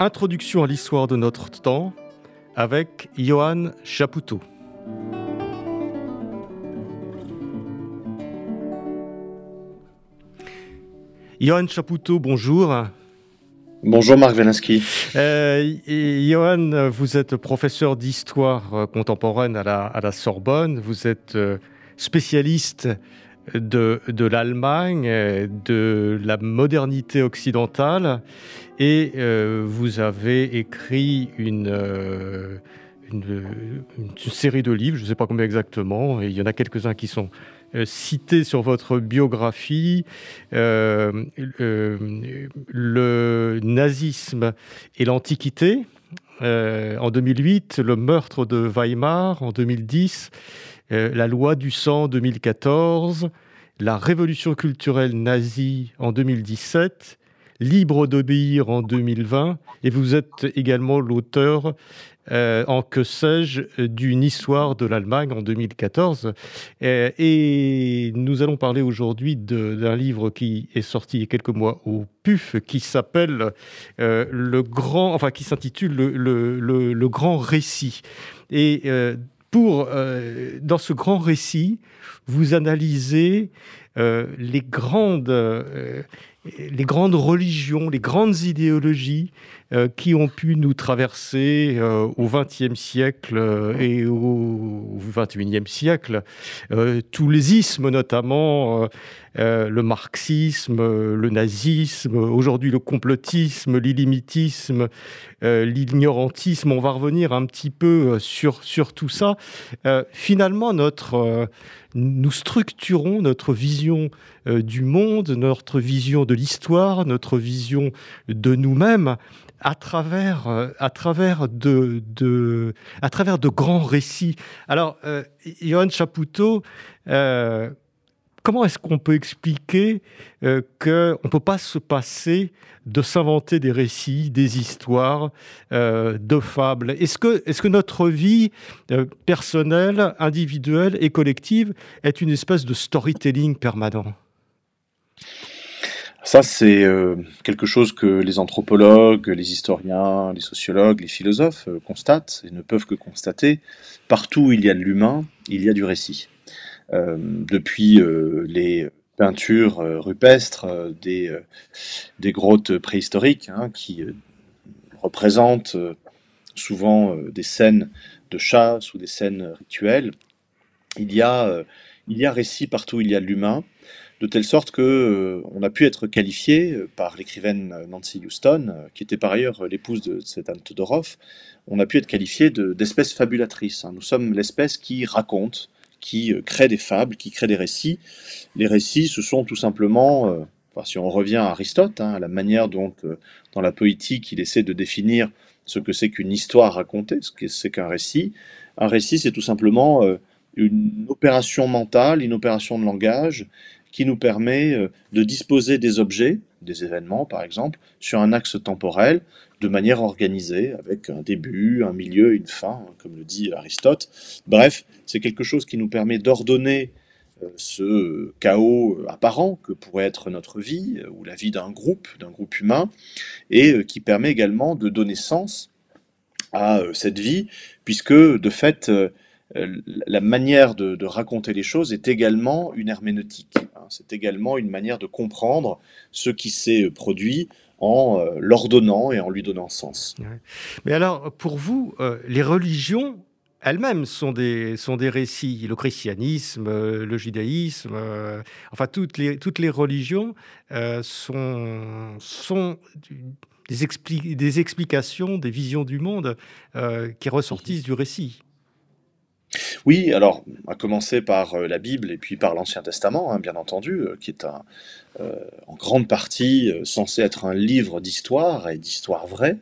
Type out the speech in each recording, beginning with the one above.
introduction à l'histoire de notre temps, avec Johan Chapoutot. Johan Chapoutot, bonjour. Bonjour Marc Velinsky. Euh, Johan, vous êtes professeur d'histoire contemporaine à la, à la, Sorbonne. Vous êtes euh, spécialiste de, l'Allemagne, de la modernité occidentale, et euh, vous avez écrit une, euh, une, série de livres, je ne sais pas combien exactement, et il y en a quelques-uns qui sont euh, cités sur votre biographie, le nazisme et l'Antiquité. en 2008, le meurtre de Weimar en 2010, euh, la loi du sang 2014, la révolution culturelle nazie en 2017, Libre d'obéir en 2020, et vous êtes également l'auteur euh, en que sais-je d'une histoire de l'Allemagne en 2014. Euh, et nous allons parler aujourd'hui d'un livre qui est sorti il y a quelques mois au PUF, qui s'appelle le grand, enfin s'intitule le, grand récit. Et pour, euh, dans ce grand récit, vous analysez euh, les, grandes, euh, les grandes religions, les grandes idéologies qui ont pu nous traverser au XXe siècle et au XXIe siècle. tous les ismes, notamment le marxisme, le nazisme, aujourd'hui le complotisme, l'illimitisme, l'ignorantisme. On va revenir un petit peu sur, sur tout ça. finalement, notre nous structurons notre vision euh, du monde, notre vision de l'histoire, notre vision de nous-mêmes à travers, euh, à, travers de, de, à travers de grands récits. Alors, euh, Chapoutot, euh, comment est-ce qu'on peut expliquer euh, qu'on ne peut pas se passer de s'inventer des récits, des histoires, euh, de fables? Est-ce que, notre vie euh, personnelle, individuelle et collective est une espèce de storytelling permanent? Ça, c'est quelque chose que les anthropologues, les historiens, les sociologues, les philosophes constatent et ne peuvent que constater. Partout où il y a de l'humain, il y a du récit. Euh, depuis euh, les peintures euh, rupestres des, grottes préhistoriques hein, qui représentent souvent des scènes de chasse ou des scènes rituelles, il y a, il y a récit partout il y a de l'humain de telle sorte que on a pu être qualifié par l'écrivaine Nancy Houston, qui était par ailleurs l'épouse de Svetan Todorov, on a pu être qualifié d'espèce fabulatrice. Hein. Nous sommes l'espèce qui raconte, qui euh, crée des fables, qui crée des récits. Les récits, ce sont tout simplement, euh, si on revient à Aristote, hein, à la manière dont, euh, dans la poétique, il essaie de définir ce que c'est qu'une histoire racontée, ce que c'est qu'un récit. Un récit, c'est tout simplement une opération mentale, une opération de langage, qui nous permet de disposer des objets, des événements par exemple, sur un axe temporel de manière organisée, avec un début, un milieu, une fin, hein, comme le dit Aristote. Bref, c'est quelque chose qui nous permet d'ordonner euh, ce chaos apparent que pourrait être notre vie, euh, ou la vie d'un groupe, d'un groupe humain, et qui permet également de donner sens à cette vie, puisque de fait, la manière de, de, raconter les choses est également une herméneutique. Hein, c'est également une manière de comprendre ce qui s'est produit en euh, l'ordonnant et en lui donnant sens. Ouais. Mais alors, pour vous, euh, les religions elles-mêmes sont des, sont des récits. Le christianisme, euh, le judaïsme, euh, enfin toutes les, toutes les religions euh, sont, sont des, expli des, explications, des visions du monde qui ressortissent du récit. Oui, alors, à commencer par euh, la Bible et puis par l'Ancien Testament, hein, bien entendu, euh, qui est euh, en grande partie censé être un livre d'histoire et d'histoire vraie,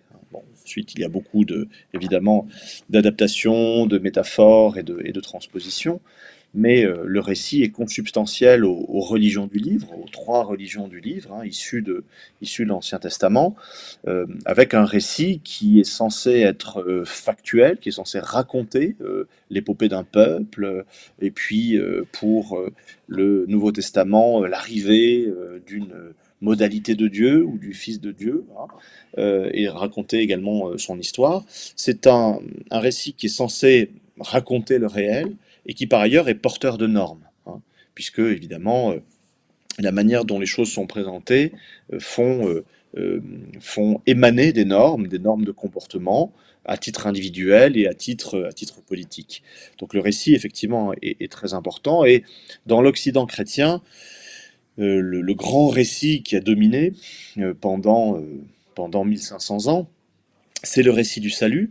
Ensuite, il y a beaucoup de, évidemment d'adaptations, de métaphores et et de transpositions mais euh, le récit est consubstantiel aux, religions du livre, aux trois religions du livre, hein, issues, de, de l'Ancien Testament, euh, avec un récit qui est censé être euh, factuel, qui est censé raconter l'épopée d'un peuple, et puis pour le Nouveau Testament, l'arrivée d'une modalité de Dieu ou du Fils de Dieu, hein, et raconter également son histoire. C'est un, un récit qui est censé raconter le réel, et qui par ailleurs est porteur de normes, hein, puisque évidemment euh, la manière dont les choses sont présentées euh, font, euh, font émaner des normes, des normes de comportement à titre individuel et à titre, à titre politique. Donc le récit effectivement est, très important et dans l'Occident chrétien, le, grand récit qui a dominé pendant, pendant 1500 ans, c'est le récit du salut,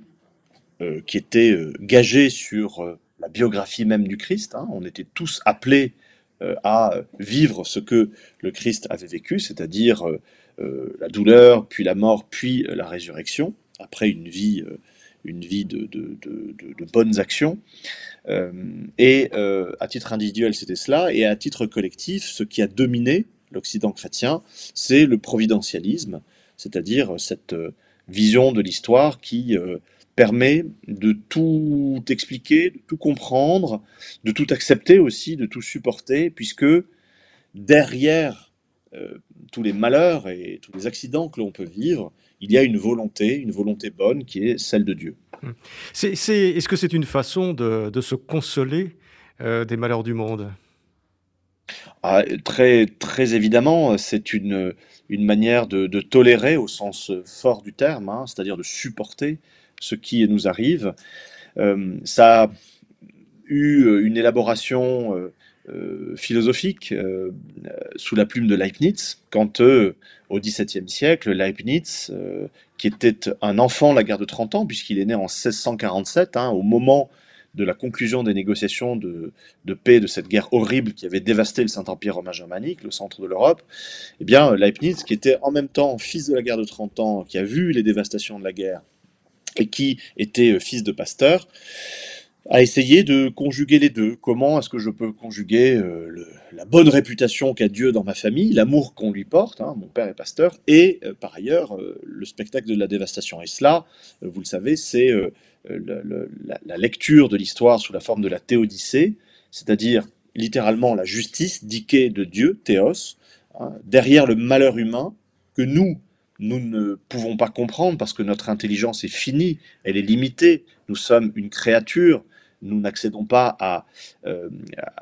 qui était gagé sur la biographie même du Christ. Hein. On était tous appelés euh, à vivre ce que le Christ avait vécu, c'est-à-dire euh, euh, la douleur, puis la mort, puis la résurrection, après une vie, une vie de, bonnes actions. et à titre individuel, c'était cela, et à titre collectif, ce qui a dominé l'Occident chrétien, c'est le providentialisme, c'est-à-dire cette vision de l'histoire qui permet de tout expliquer, de tout comprendre, de tout accepter aussi, de tout supporter, puisque derrière euh, tous les malheurs et tous les accidents que l'on peut vivre, il y a une volonté, une volonté bonne qui est celle de Dieu. Hum. Est-ce que c'est une façon de, se consoler euh, des malheurs du monde? Ah, très, très évidemment, c'est une, une manière de, tolérer au sens fort du terme, hein, c'est-à-dire de supporter ce qui nous arrive. Euh, ça a eu une élaboration euh, euh, philosophique sous la plume de Leibniz, quand au XVIIe siècle, Leibniz, qui était un enfant de la guerre de 30 ans, puisqu'il est né en 1647, hein, au moment de la conclusion des négociations de, paix de cette guerre horrible qui avait dévasté le Saint-Empire romain germanique, le centre de l'Europe, eh bien, Leibniz, qui était en même temps fils de la guerre de 30 ans, qui a vu les dévastations de la guerre, et qui était euh, fils de pasteur, a essayé de conjuguer les deux. Comment est-ce que je peux conjuguer euh, la bonne réputation qu'a Dieu dans ma famille, l'amour qu'on lui porte, hein, mon père est pasteur, et euh, par ailleurs le spectacle de la dévastation. Et cela, vous le savez, c'est la, lecture de l'histoire sous la forme de la théodicée, c'est-à-dire littéralement la justice diquée de Dieu, théos, hein, derrière le malheur humain que nous, nous ne pouvons pas comprendre parce que notre intelligence est finie, elle est limitée, nous sommes une créature, nous n'accédons pas à, euh,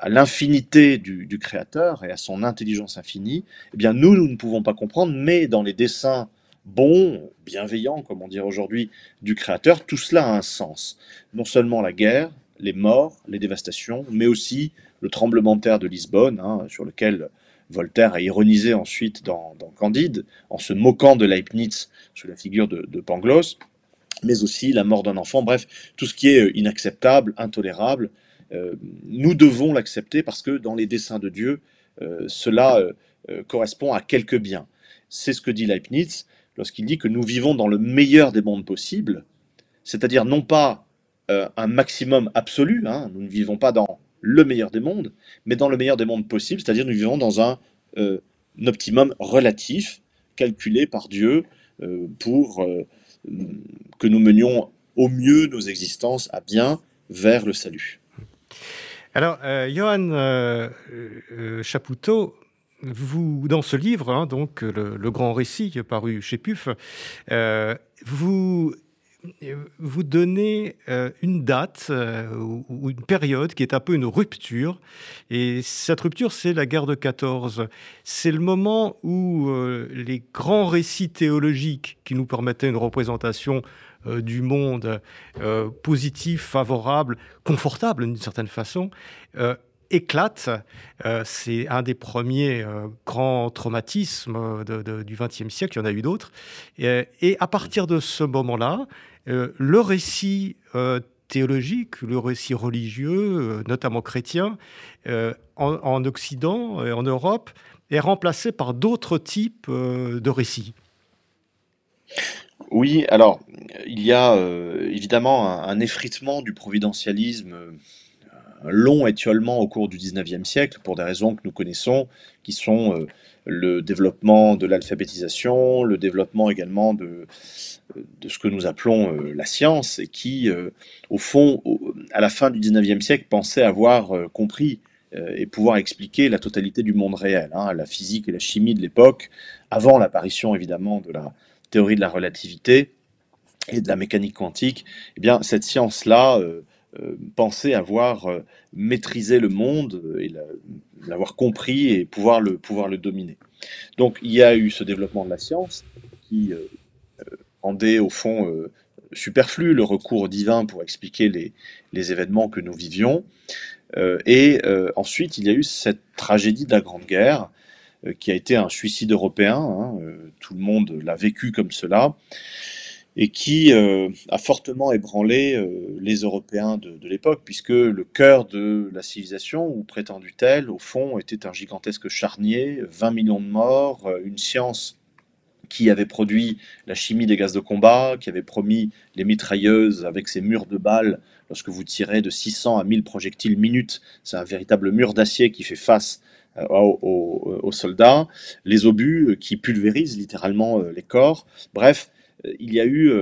l'infinité du, Créateur et à son intelligence infinie, eh bien nous, nous ne pouvons pas comprendre, mais dans les dessins bons, bienveillants, comme on dirait aujourd'hui, du Créateur, tout cela a un sens. Non seulement la guerre, les morts, les dévastations, mais aussi le tremblement de terre de Lisbonne, hein, sur lequel Voltaire a ironisé ensuite dans, Candide, en se moquant de Leibniz sous la figure de, Pangloss, mais aussi la mort d'un enfant, bref, tout ce qui est euh, inacceptable, intolérable, euh, nous devons l'accepter parce que dans les desseins de Dieu, euh, cela correspond à quelque bien. C'est ce que dit Leibniz lorsqu'il dit que nous vivons dans le meilleur des mondes possibles, c'est-à-dire non pas un maximum absolu, hein, nous ne vivons pas dans le meilleur des mondes, mais dans le meilleur des mondes possibles, c'est-à-dire nous vivons dans un, euh, optimum relatif calculé par Dieu euh, pour euh, que nous menions au mieux nos existences à bien vers le salut. Alors, Johan Chapoutot, vous, dans ce livre, hein, donc le, grand récit paru chez PUF, vous vous donnez euh, une date euh, ou une période qui est un peu une rupture. Et cette rupture, c'est la guerre de 14. C'est le moment où euh, les grands récits théologiques qui nous permettaient une représentation du monde positif, favorable, confortable d'une certaine façon, éclatent. c'est un des premiers grands traumatismes du XXe siècle, il y en a eu d'autres. et à partir de ce moment-là, euh, le récit euh, théologique, le récit religieux, euh, notamment chrétien, en, Occident et en Europe, est remplacé par d'autres types de récits. Oui, alors il y a évidemment un, effritement du providentialisme un long étiolement au cours du 19e siècle pour des raisons que nous connaissons, qui sont euh, le développement de l'alphabétisation, le développement également de, de ce que nous appelons euh, la science, et qui, euh, au fond, à la fin du 19e siècle, pensaient avoir compris et pouvoir expliquer la totalité du monde réel, hein, la physique et la chimie de l'époque, avant l'apparition évidemment de la théorie de la relativité et de la mécanique quantique, eh bien cette science-là euh, penser avoir euh, maîtrisé le monde et l'avoir compris et pouvoir le, pouvoir le dominer. Donc il y a eu ce développement de la science qui euh, rendait au fond superflu le recours divin pour expliquer les, les événements que nous vivions. et ensuite, il y a eu cette tragédie de la Grande Guerre, qui a été un suicide européen. Hein, tout le monde l'a vécu comme cela et qui euh, a fortement ébranlé euh, les Européens de, l'époque, puisque le cœur de la civilisation, ou prétendu-elle, au fond, était un gigantesque charnier, 20 millions de morts, euh, une science qui avait produit la chimie des gaz de combat, qui avait promis les mitrailleuses avec ses murs de balles, lorsque vous tirez de 600 à 1000 projectiles minutes, c'est un véritable mur d'acier qui fait face aux, aux, soldats, les obus qui pulvérisent littéralement les corps, bref, il y a eu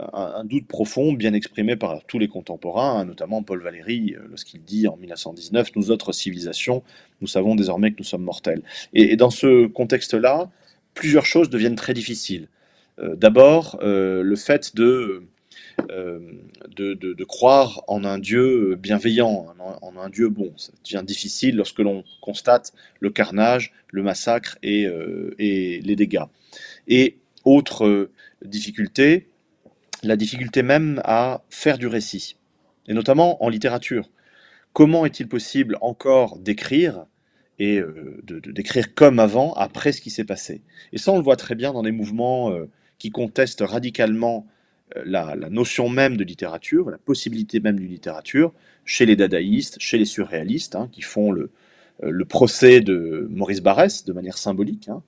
euh, un, doute profond, bien exprimé par tous les contemporains, hein, notamment Paul Valéry, euh, lorsqu'il dit en 1919 Nous autres civilisations, nous savons désormais que nous sommes mortels. Et, dans ce contexte-là, plusieurs choses deviennent très difficiles. Euh, d'abord, le fait de, de, croire en un Dieu bienveillant, en, un Dieu bon. Ça devient difficile lorsque l'on constate le carnage, le massacre et, et les dégâts. Et autre difficulté, la difficulté même à faire du récit, et notamment en littérature. Comment est-il possible encore d'écrire et euh, de, d'écrire comme avant après ce qui s'est passé? Et ça, on le voit très bien dans des mouvements euh, qui contestent radicalement euh, la, notion même de littérature, la possibilité même d'une littérature, chez les dadaïstes, chez les surréalistes, hein, qui font le, le, procès de Maurice Barrès de manière symbolique. Hein.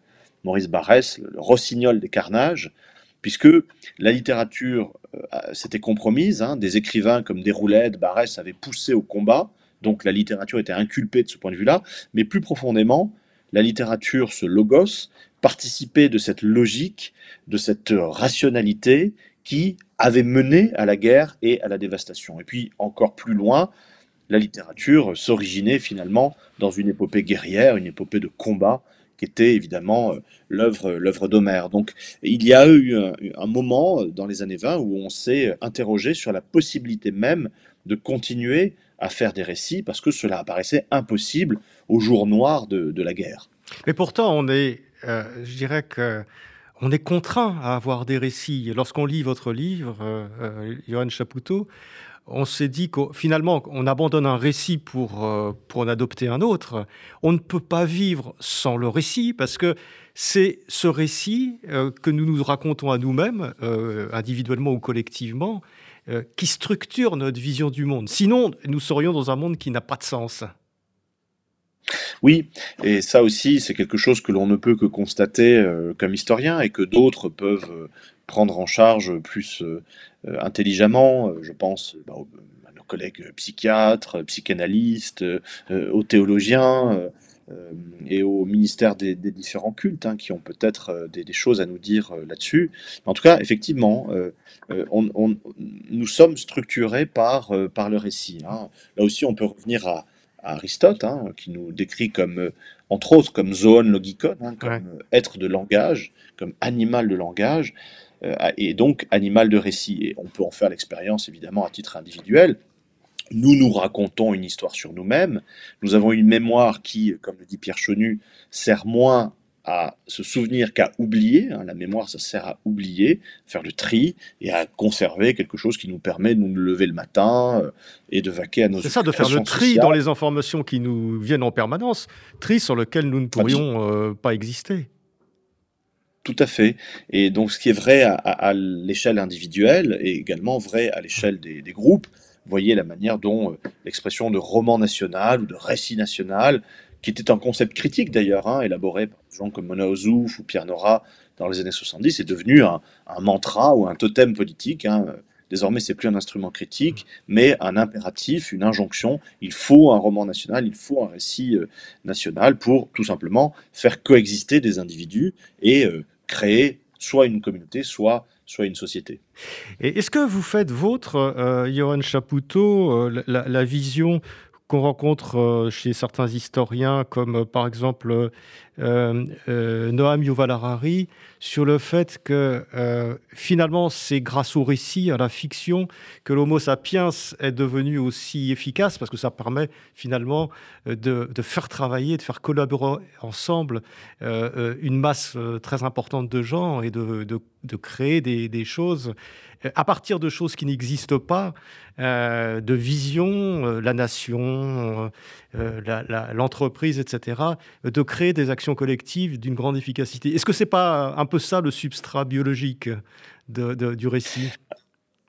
Maurice Barrès, le rossignol des carnages, puisque la littérature euh, s'était compromise, hein. des écrivains comme Desroulettes, Barès avaient poussé au combat, donc la littérature était inculpée de ce point de vue-là, mais plus profondément, la littérature, ce logos, participait de cette logique, de cette rationalité qui avait mené à la guerre et à la dévastation. Et puis encore plus loin, la littérature s'originait finalement dans une épopée guerrière, une épopée de combat qui était évidemment euh, l'œuvre, d'Homère. Donc il y a eu un, moment euh, dans les années 20 où on s'est interrogé sur la possibilité même de continuer à faire des récits parce que cela apparaissait impossible au jour noir de, la guerre. Mais pourtant, on est, euh, je dirais que on est contraint à avoir des récits. Lorsqu'on lit votre livre, Johan Chapoutot, on s'est dit que finalement, on abandonne un récit pour, euh, pour en adopter un autre. On ne peut pas vivre sans le récit parce que c'est ce récit euh, que nous nous racontons à nous-mêmes, euh, individuellement ou collectivement, qui structure notre vision du monde. Sinon, nous serions dans un monde qui n'a pas de sens. Oui, et ça aussi, c'est quelque chose que l'on ne peut que constater comme historien et que d'autres peuvent prendre en charge plus euh, euh, intelligemment. Euh, je pense bah, à nos collègues psychiatres, psychanalystes, aux théologiens et au ministère des, différents cultes hein, qui ont peut-être des, choses à nous dire là-dessus. En tout cas, effectivement, on, nous sommes structurés par, par le récit. Hein. Là aussi, on peut revenir à, Aristote, hein, qui nous décrit comme, entre autres, comme zoon logikon, comme être de langage, comme animal de langage. Euh, et donc animal de récit. Et on peut en faire l'expérience évidemment à titre individuel. Nous nous racontons une histoire sur nous-mêmes. Nous avons une mémoire qui, comme le dit Pierre Chenu, sert moins à se souvenir qu'à oublier. Hein. La mémoire, ça sert à oublier, faire le tri et à conserver quelque chose qui nous permet de nous lever le matin euh, et de vaquer à nos C'est ça, de faire le tri dans les informations qui nous viennent en permanence, tri sur lequel nous ne pourrions euh, pas exister. Tout à fait. Et donc, ce qui est vrai à, l'échelle individuelle est également vrai à l'échelle des, groupes. Voyez la manière dont euh, l'expression de roman national ou de récit national, qui était un concept critique d'ailleurs, hein, élaboré par des gens comme Mona Ozouf ou Pierre Nora dans les années 70, est devenu un, mantra ou un totem politique. Hein. Désormais, c'est plus un instrument critique, mais un impératif, une injonction. Il faut un roman national, il faut un récit euh, national pour tout simplement faire coexister des individus et euh, créer soit une communauté, soit, soit une société. Et est-ce que vous faites vôtre, euh, Johan Chapoutot, la, vision qu'on rencontre euh, chez certains historiens, comme euh, par exemple euh, Noam Yuval Harari, sur le fait que finalement c'est grâce au récit, à la fiction, que l'Homo sapiens est devenu aussi efficace, parce que ça permet finalement de, faire travailler, de faire collaborer ensemble une masse très importante de gens et de, créer des, des choses à partir de choses qui n'existent pas, euh, de vision, euh, la nation, euh, l'entreprise, etc., de créer des actions collectives d'une grande efficacité. Est-ce que ce n'est pas un peu ça le substrat biologique du récit?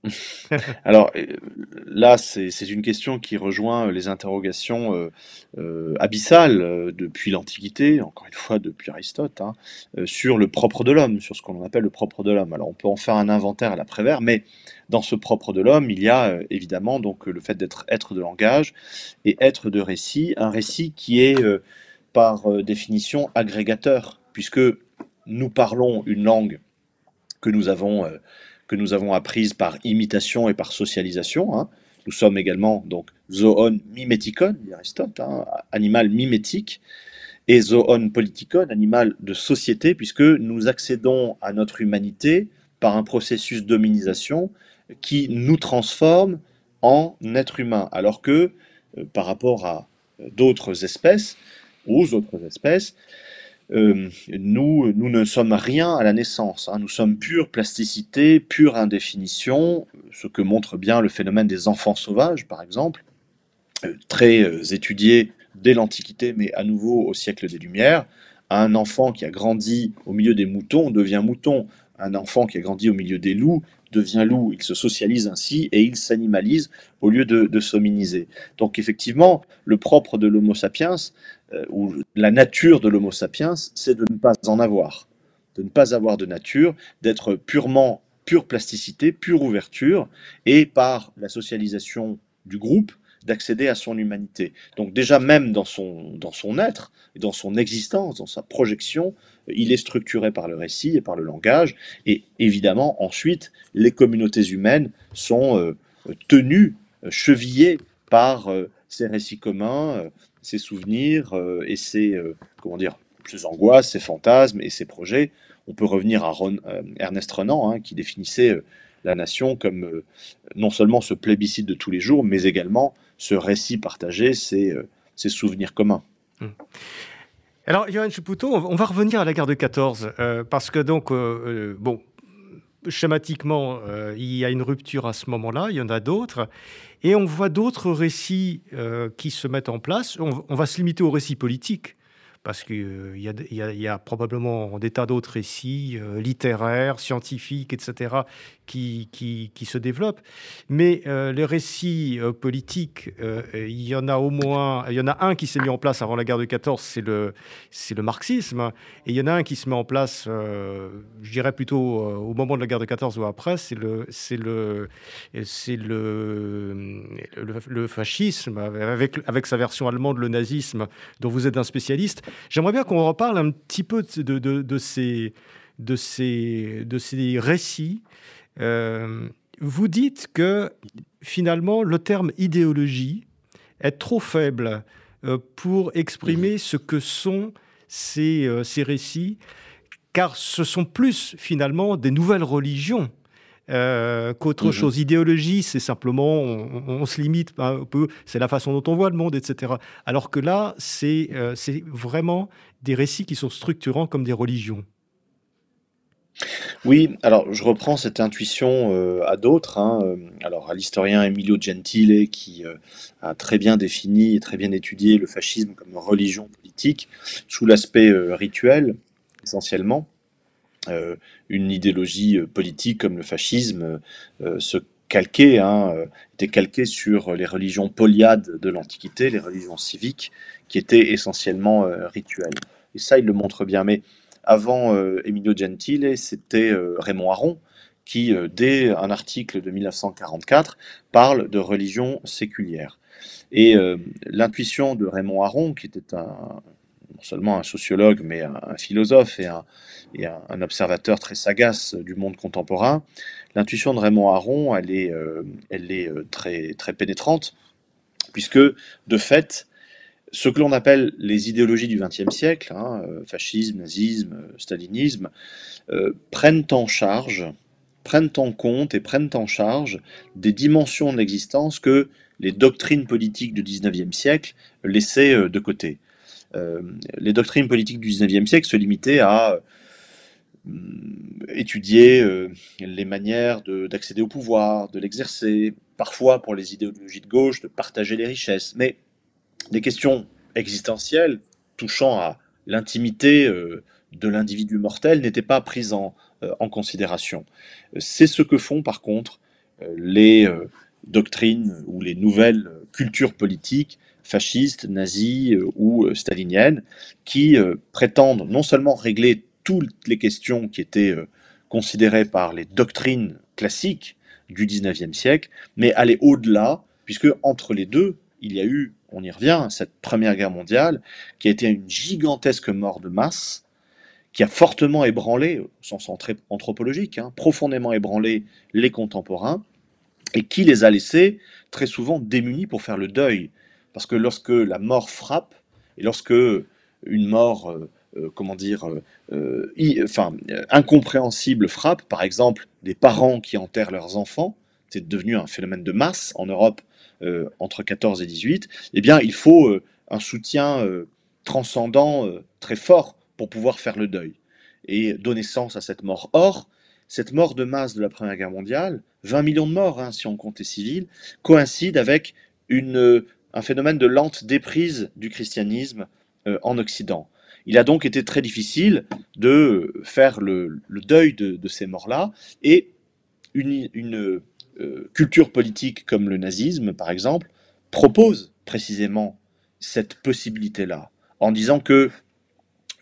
Alors euh, là, c'est une question qui rejoint les interrogations euh, euh, abyssales depuis l'Antiquité, encore une fois depuis Aristote, hein, sur le propre de l'homme, sur ce qu'on appelle le propre de l'homme. Alors on peut en faire un inventaire à la Prévert, mais dans ce propre de l'homme, il y a évidemment donc le fait d'être être de langage et être de récit, un récit qui est par définition agrégateur, puisque nous parlons une langue que nous avons que nous avons apprises par imitation et par socialisation. Hein. Nous sommes également donc zoon mimetikon, dit Aristote, hein, animal mimétique, et zoon politikon, animal de société, puisque nous accédons à notre humanité par un processus d'hominisation qui nous transforme en être humain, alors que euh, par rapport à euh, d'autres espèces, aux autres espèces, euh, nous, nous ne sommes rien à la naissance. Hein. Nous sommes pure plasticité, pure indéfinition, ce que montre bien le phénomène des enfants sauvages, par exemple, euh, très euh, étudié dès l'Antiquité, mais à nouveau au siècle des Lumières. Un enfant qui a grandi au milieu des moutons devient mouton. Un enfant qui a grandi au milieu des loups devient loup. Il se socialise ainsi et il s'animalise au lieu de, de s'hominiser. Donc effectivement, le propre de l'Homo sapiens, euh, ou la nature de l'Homo sapiens, c'est de ne pas en avoir, de ne pas avoir de nature, d'être purement pure plasticité, pure ouverture, et par la socialisation du groupe, d'accéder à son humanité. Donc déjà même dans son, dans son être, dans son existence, dans sa projection, il est structuré par le récit et par le langage, et évidemment ensuite les communautés humaines sont euh, tenues, euh, chevillées par ces récits communs, ses souvenirs euh, et euh, comment dire, ses angoisses, ses fantasmes et ses projets. On peut revenir à euh, Ernest Renan, hein, qui définissait la nation comme non seulement ce plébiscite de tous les jours, mais également ce récit partagé, ses, souvenirs communs. Hum. Alors, Johan Chapoutot, on va revenir à la guerre de 14, parce que donc, bon, schématiquement, il y a une rupture à ce moment-là, il y en a d'autres. Et on voit d'autres récits euh, qui se mettent en place. On, va se limiter aux récits politiques parce qu'il euh, y, a probablement des tas d'autres récits euh, littéraires, scientifiques, etc., qui, se développent. Mais euh, les récits politiques, il y en a au moins, il y en a un qui s'est mis en place avant la guerre de 14, c'est le, marxisme, et il y en a un qui se met en place, je dirais plutôt au moment de la guerre de 14 ou après, c'est le, fascisme, avec sa version allemande, le nazisme, dont vous êtes un spécialiste. J'aimerais bien qu'on reparle un petit peu de, ces, de, ces, de ces récits. Euh, vous dites que finalement, le terme idéologie est trop faible euh, pour exprimer ce que sont ces, euh, ces récits, car ce sont plus finalement des nouvelles religions euh, qu'autre mhm. chose? Idéologie, c'est simplement, on, se limite un peu, c'est la façon dont on voit le monde, etc. Alors que là, c'est euh, vraiment des récits qui sont structurants comme des religions. Oui, alors je reprends cette intuition euh, à d'autres. Hein, alors à l'historien Emilio Gentile qui a très bien défini et très bien étudié le fascisme comme religion politique sous l'aspect rituel essentiellement. Euh, une idéologie euh, politique comme le fascisme euh, se calqué, hein, était calqué sur les religions polyades de l'Antiquité, les religions civiques, qui étaient essentiellement rituelles. Et ça, il le montre bien. Mais avant Emilio Gentile, c'était Raymond Aron, qui, dès un article de 1944, parle de religion séculière. Et l'intuition de Raymond Aron, qui était un, non seulement un sociologue, mais un, philosophe et, un, observateur très sagace du monde contemporain. L'intuition de Raymond Aron, elle est, euh, euh, très, très pénétrante, puisque de fait, ce que l'on appelle les idéologies du XXe siècle, hein, euh, fascisme, nazisme, stalinisme, prennent en charge, prennent en compte et prennent en charge des dimensions de l'existence que les doctrines politiques du XIXe siècle laissaient de côté. Euh, les doctrines politiques du 19e siècle se limitaient à euh, étudier euh, les manières d'accéder au pouvoir, de l'exercer, parfois pour les idéologies de gauche, de partager les richesses, mais des questions existentielles touchant à l'intimité de l'individu mortel n'étaient pas prises en, en considération. C'est ce que font par contre les doctrines ou les nouvelles cultures politiques fascistes, nazies euh, ou euh, staliniennes, qui euh, prétendent non seulement régler toutes les questions qui étaient considérées par les doctrines classiques du 19e siècle, mais aller au-delà, puisque entre les deux, il y a eu, on y revient, cette Première Guerre mondiale, qui a été une gigantesque mort de masse, qui a fortement ébranlé, au sens anthropologique, hein, profondément ébranlé les contemporains, et qui les a laissés très souvent démunis pour faire le deuil parce que lorsque la mort frappe, et lorsque une mort, euh, euh, comment dire, euh, enfin, incompréhensible frappe, par exemple des parents qui enterrent leurs enfants, c'est devenu un phénomène de masse en Europe entre 14 et 18, eh bien, il faut un soutien transcendant très fort pour pouvoir faire le deuil et donner sens à cette mort. Or, cette mort de masse de la Première Guerre mondiale, 20 millions de morts, hein, si on comptait civils, coïncide avec une un phénomène de lente déprise du christianisme euh, en Occident. Il a donc été très difficile de faire le, deuil de, ces morts-là, et une, euh, culture politique comme le nazisme, par exemple, propose précisément cette possibilité-là, en disant que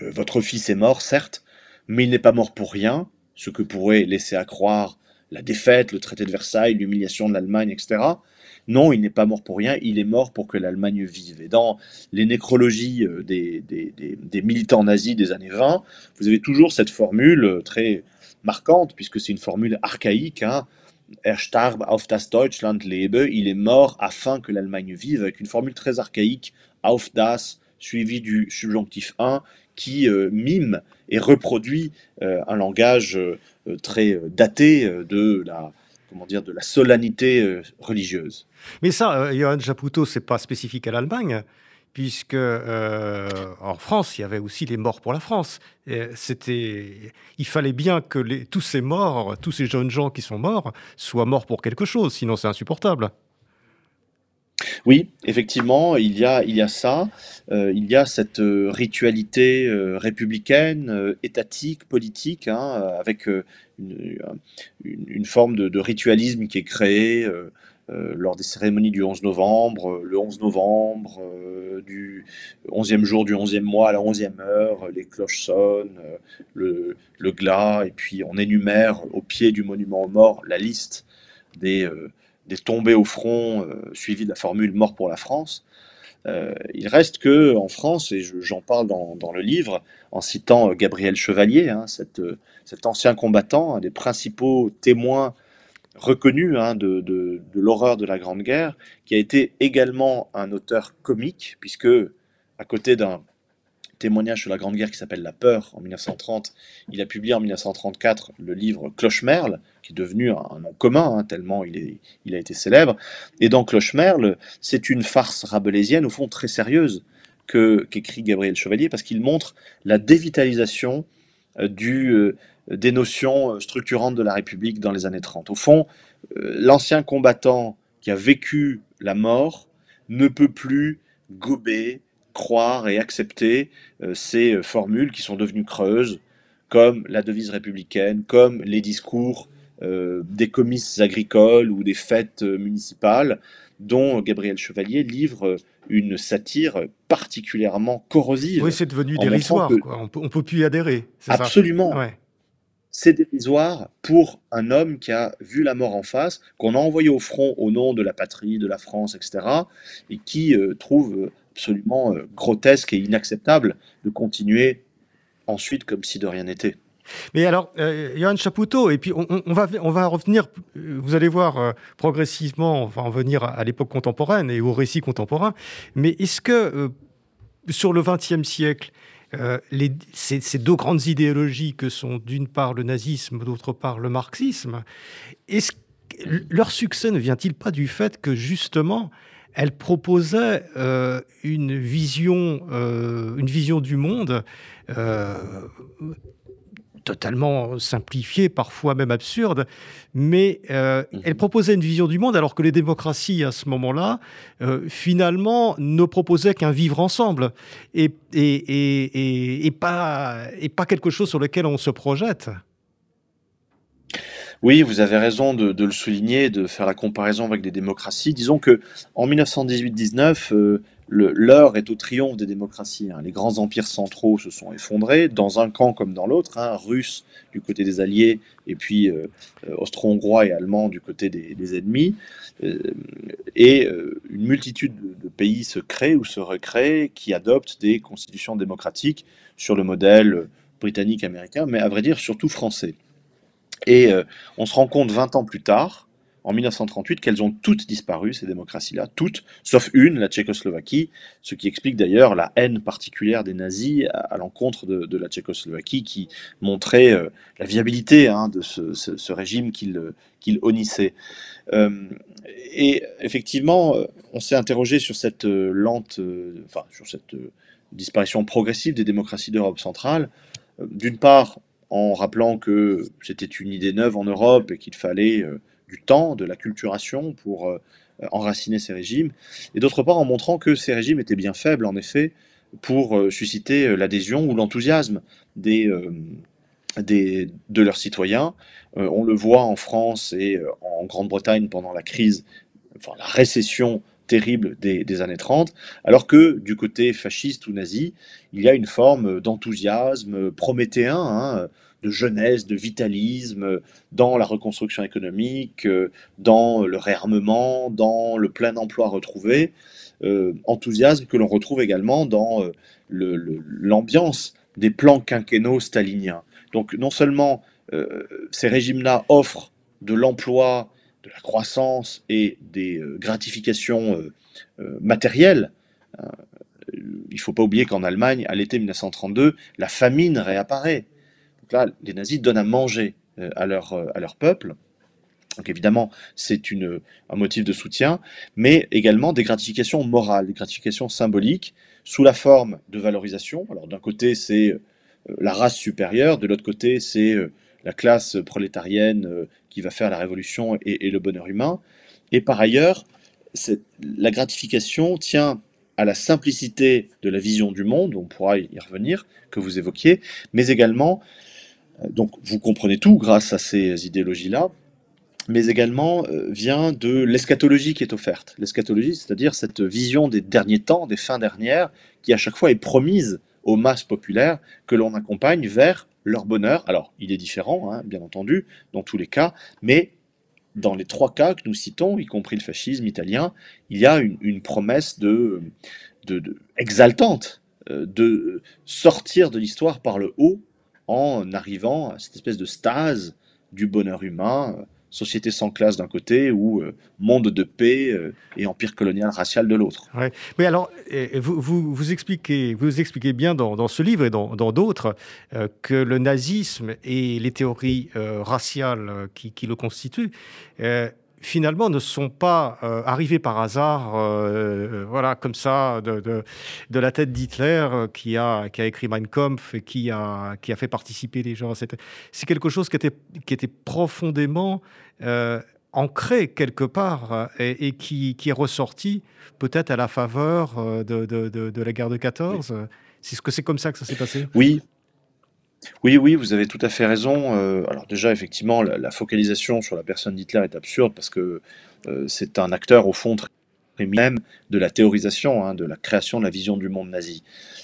euh, votre fils est mort, certes, mais il n'est pas mort pour rien, ce que pourrait laisser à croire la défaite, le traité de Versailles, l'humiliation de l'Allemagne, etc. Non, il n'est pas mort pour rien, il est mort pour que l'Allemagne vive. Et dans les nécrologies euh, des, militants nazis des années 20, vous avez toujours cette formule euh, très marquante, puisque c'est une formule archaïque. Hein. Er starb auf das Deutschland lebe, il est mort afin que l'Allemagne vive, avec une formule très archaïque, auf das, suivi du subjonctif 1, qui euh, mime et reproduit un langage très daté de la, comment dire, de la solennité religieuse. Mais ça, euh, Johan Japuto, c'est pas spécifique à l'Allemagne, puisque euh, en France, il y avait aussi les morts pour la France. C'était, il fallait bien que tous ces morts, tous ces jeunes gens qui sont morts, soient morts pour quelque chose, sinon c'est insupportable. Oui, effectivement, il y a, il y a ça, euh, il y a cette ritualité républicaine, étatique, politique, hein, avec une, forme de, ritualisme qui est créé euh, lors des cérémonies du 11 novembre, euh, le 11 novembre, euh, du 11e jour du 11e mois à la 11e heure, les cloches sonnent, le, glas, et puis on énumère au pied du monument aux morts la liste des, des tombés au front, suivi de la formule mort pour la France. il reste que en France, et j'en parle dans, le livre, en citant Gabriel Chevalier, hein, cet ancien combattant, un des principaux témoins reconnu hein, de, l'horreur de la Grande Guerre, qui a été également un auteur comique, puisque à côté d'un témoignage sur la Grande Guerre qui s'appelle La Peur en 1930, il a publié en 1934 le livre Cloche-Merle, qui est devenu un, nom commun, hein, tellement il, est, il, a été célèbre. Et dans Cloche-Merle, c'est une farce rabelaisienne, au fond très sérieuse, qu'écrit Gabriel Chevalier, parce qu'il montre la dévitalisation euh, euh, des notions structurantes de la République dans les années 30. Au fond, euh, l'ancien combattant qui a vécu la mort ne peut plus gober, croire et accepter euh, ces formules qui sont devenues creuses, comme la devise républicaine, comme les discours des comices agricoles ou des fêtes municipales, dont Gabriel Chevalier livre une satire particulièrement corrosive. Oui, c'est devenu dérisoire. On ne peut plus y adhérer. Absolument. C'est dérisoire pour un homme qui a vu la mort en face, qu'on a envoyé au front au nom de la patrie, de la France, etc., et qui euh, trouve absolument euh, grotesque et inacceptable de continuer ensuite comme si de rien n'était. Mais alors, euh, Johan Chapoutot, et puis on, va, on va revenir, vous allez voir, euh, progressivement, on va en venir à, l'époque contemporaine et au récit contemporain, mais est-ce que euh, sur le XXe siècle, les, ces, ces, deux grandes idéologies que sont d'une part le nazisme, d'autre part le marxisme, est-ce leur succès ne vient-il pas du fait que justement elles proposaient une vision, une vision du monde totalement simplifiée, parfois même absurde, mais euh, mhm. elle proposait une vision du monde alors que les démocraties à ce moment-là, euh, finalement, ne proposaient qu'un vivre ensemble et, et, et, pas, et pas quelque chose sur lequel on se projette. Oui, vous avez raison de, le souligner, de faire la comparaison avec les démocraties. Disons que en 1918-19, l'heure est au triomphe des démocraties. Hein. Les grands empires centraux se sont effondrés, dans un camp comme dans l'autre, hein, russe du côté des alliés, et puis euh, euh, austro-hongrois et allemand du côté des, ennemis. Euh, et une multitude de, pays se créent ou se recréent qui adoptent des constitutions démocratiques sur le modèle britannique, américain, mais à vrai dire surtout français. Et on se rend compte 20 ans plus tard en 1938 qu'elles ont toutes disparu, ces démocraties-là, toutes, sauf une, la Tchécoslovaquie, ce qui explique d'ailleurs la haine particulière des nazis à, l'encontre de, la Tchécoslovaquie, qui montrait euh, la viabilité hein, de ce, régime qu'il honnissait. Euh, et effectivement, on s'est interrogé sur cette euh, lente, enfin, sur cette disparition progressive des démocraties d'Europe centrale. D'une part, en rappelant que c'était une idée neuve en Europe et qu'il fallait du temps, de la culturation pour euh, enraciner ces régimes, et d'autre part en montrant que ces régimes étaient bien faibles, en effet, pour euh, susciter euh, l'adhésion ou l'enthousiasme des, des, de leurs citoyens. on le voit en France et en Grande-Bretagne pendant la crise, enfin la récession terrible des, années 30, alors que du côté fasciste ou nazi, il y a une forme d'enthousiasme prométhéen, hein, de jeunesse, de vitalisme dans la reconstruction économique, euh, dans le réarmement, dans le plein emploi retrouvé. Euh, enthousiasme que l'on retrouve également dans euh, l'ambiance des plans quinquennaux staliniens. Donc non seulement ces régimes-là offrent de l'emploi, de la croissance et des gratifications matérielles, il ne faut pas oublier qu'en Allemagne, à l'été 1932, la famine réapparaît. Donc là, les nazis donnent à manger euh, à leur, euh, à leur peuple. Donc évidemment, c'est un motif de soutien, mais également des gratifications morales, des gratifications symboliques, sous la forme de valorisation. Alors d'un côté, c'est euh, la race supérieure, de l'autre côté, c'est la classe prolétarienne qui va faire la révolution et, le bonheur humain. Et par ailleurs, la gratification tient à la simplicité de la vision du monde, on pourra y revenir, que vous évoquiez, mais également donc vous comprenez tout grâce à ces idéologies-là, mais également euh, vient de l'eschatologie qui est offerte. L'eschatologie, c'est-à-dire cette vision des derniers temps, des fins dernières, qui à chaque fois est promise aux masses populaires, que l'on accompagne vers leur bonheur. Alors, il est différent, hein, bien entendu, dans tous les cas, mais dans les trois cas que nous citons, y compris le fascisme italien, il y a une, promesse de, exaltante euh, de sortir de l'histoire par le haut en arrivant à cette espèce de stase du bonheur humain, euh, société sans classe d'un côté ou euh, monde de paix euh, et empire colonial racial de l'autre. Mais alors, vous, vous, expliquez, vous expliquez bien dans, ce livre et dans d'autres que le nazisme et les théories raciales qui, le constituent finalement ne sont pas euh, arrivés par hasard, euh, euh, voilà, comme ça, de, de, la tête d'Hitler qui, a, qui a écrit Mein Kampf et qui a, qui a fait participer les gens. C'est quelque chose qui était, qui était profondément ancré quelque part et, qui, qui, est ressorti peut-être à la faveur de, de, la guerre de 14. C'est ce que c'est comme ça que ça s'est passé? Oui, Oui, oui, vous avez tout à fait raison. alors déjà, effectivement, la, focalisation sur la personne d'Hitler est absurde parce que c'est un acteur au fond très même de la théorisation, hein, de la création de la vision du monde nazi.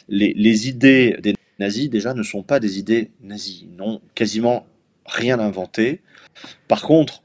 Les, idées des nazis, déjà, ne sont pas des idées nazies. Ils n'ont quasiment rien inventé. Par contre,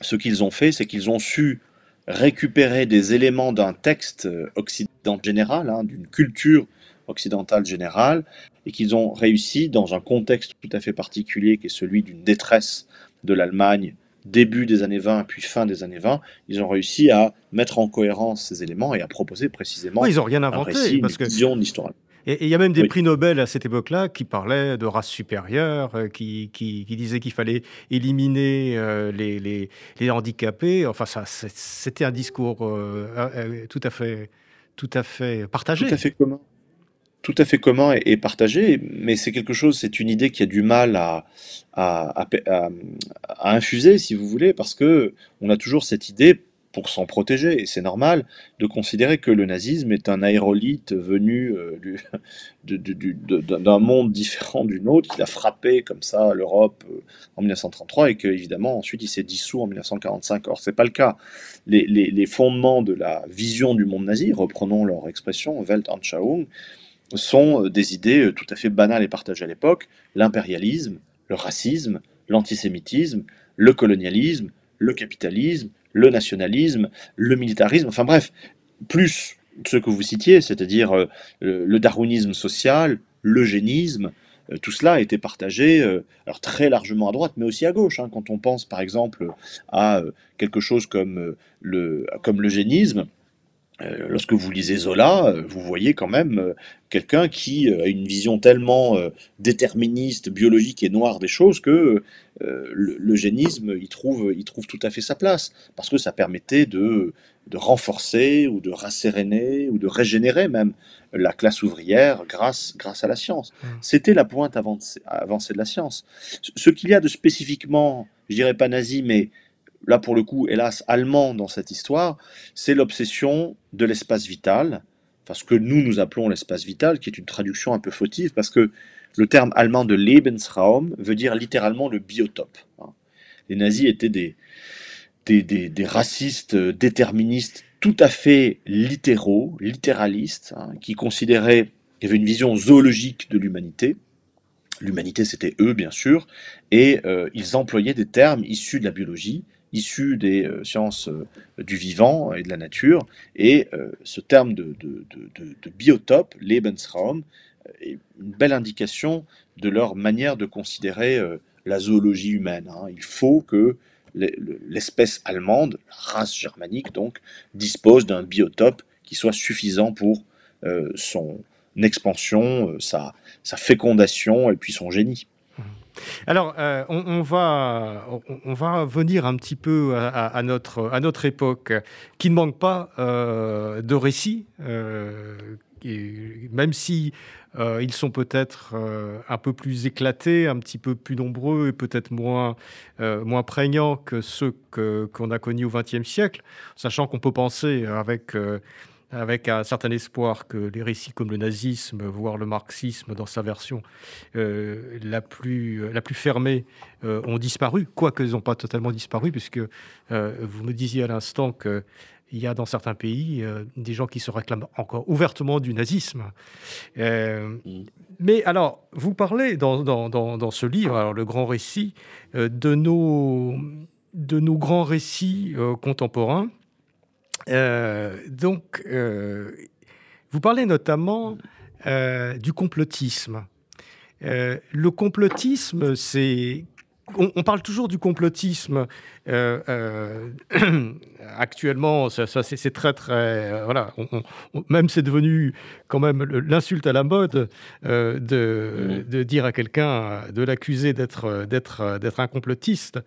ce qu'ils ont fait, c'est qu'ils ont su récupérer des éléments d'un texte occidental général, hein, d'une culture occidentale générale, et qu'ils ont réussi, dans un contexte tout à fait particulier qui est celui d'une détresse de l'Allemagne début des années 20 puis fin des années 20, ils ont réussi à mettre en cohérence ces éléments et à proposer précisément ils ont rien inventé, un parce une vision d'histoire. Et il y a même des prix Nobel à cette époque-là qui parlaient de race supérieure, euh, qui, qui, disaient qu'il fallait éliminer euh, les, les, les, handicapés. Enfin, ça, c'était un discours euh, tout, à fait, tout à fait partagé. Tout à fait commun. Tout à fait commun et, partagé, mais c'est quelque chose, c'est une idée qui a du mal à, infuser, si vous voulez, parce que on a toujours cette idée, pour s'en protéger, et c'est normal, de considérer que le nazisme est un aérolite venu euh, d'un monde différent du nôtre, qui a frappé comme ça l'Europe euh, en 1933, et qu'évidemment ensuite il s'est dissous en 1945. Or, c'est pas le cas. Les, les, fondements de la vision du monde nazi, reprenons leur expression, Weltanschauung, sont euh, des idées tout à fait banales et partagées à l'époque, l'impérialisme, le racisme, l'antisémitisme, le colonialisme, le capitalisme, le nationalisme, le militarisme, enfin bref, plus ce que vous citiez, c'est-à-dire euh, le darwinisme social, l'eugénisme, euh, tout cela a été partagé euh, alors très largement à droite, mais aussi à gauche. Hein. quand on pense par exemple à quelque chose comme comme l'eugénisme, euh, lorsque vous lisez Zola, euh, vous voyez quand même euh, quelqu'un qui a une vision tellement déterministe, biologique et noire des choses que l'eugénisme y trouve, y trouve tout à fait sa place, parce que ça permettait de, de renforcer ou de rasséréner ou de régénérer même la classe ouvrière grâce, grâce à la science. Mmh. C'était la pointe avancée, avancée de la science. Ce qu'il y a de spécifiquement, je dirais pas nazi, mais là pour le coup, hélas, allemand dans cette histoire, c'est l'obsession de l'espace vital, enfin ce que nous nous appelons l'espace vital, qui est une traduction un peu fautive, parce que le terme allemand de Lebensraum veut dire littéralement le biotope. Hein. Les nazis étaient des, des, racistes déterministes tout à fait littéraux, littéralistes, hein, qui considéraient qu'il y avait une vision zoologique de l'humanité. L'humanité, c'était eux, bien sûr, et euh, ils employaient des termes issus de la biologie, issus des euh, sciences euh, du vivant et de la nature. Et euh, ce terme de, de, de, biotope, Lebensraum, est une belle indication de leur manière de considérer la zoologie humaine. Hein. Il faut que l'espèce allemande, la race germanique donc, dispose d'un biotope qui soit suffisant pour son expansion, sa fécondation et puis son génie. Alors, euh, on, va, on, va venir un petit peu à, notre, à notre époque, qui ne manque pas euh, de récits, euh, même si ils sont peut-être un peu plus éclatés, un petit peu plus nombreux et peut-être moins, moins prégnants que ceux qu'on a connus au XXe siècle, sachant qu'on peut penser avec avec un certain espoir que les récits comme le nazisme, voire le marxisme dans sa version euh, la, plus, la plus fermée, euh, ont disparu, quoique ils n'ont pas totalement disparu, puisque euh, vous me disiez à l'instant qu'il y a dans certains pays des gens qui se réclament encore ouvertement du nazisme. mais alors, vous parlez dans, dans, dans, ce livre, alors, le grand récit, de, nos, de nos grands récits contemporains. Euh, donc, euh, vous parlez notamment euh, du complotisme. le complotisme, c'est on, parle toujours du complotisme. actuellement, ça, c'est très, très. voilà. même c'est devenu quand même l'insulte à la mode de, de, dire à quelqu'un, de l'accuser d'être, d'être, d'être un complotiste.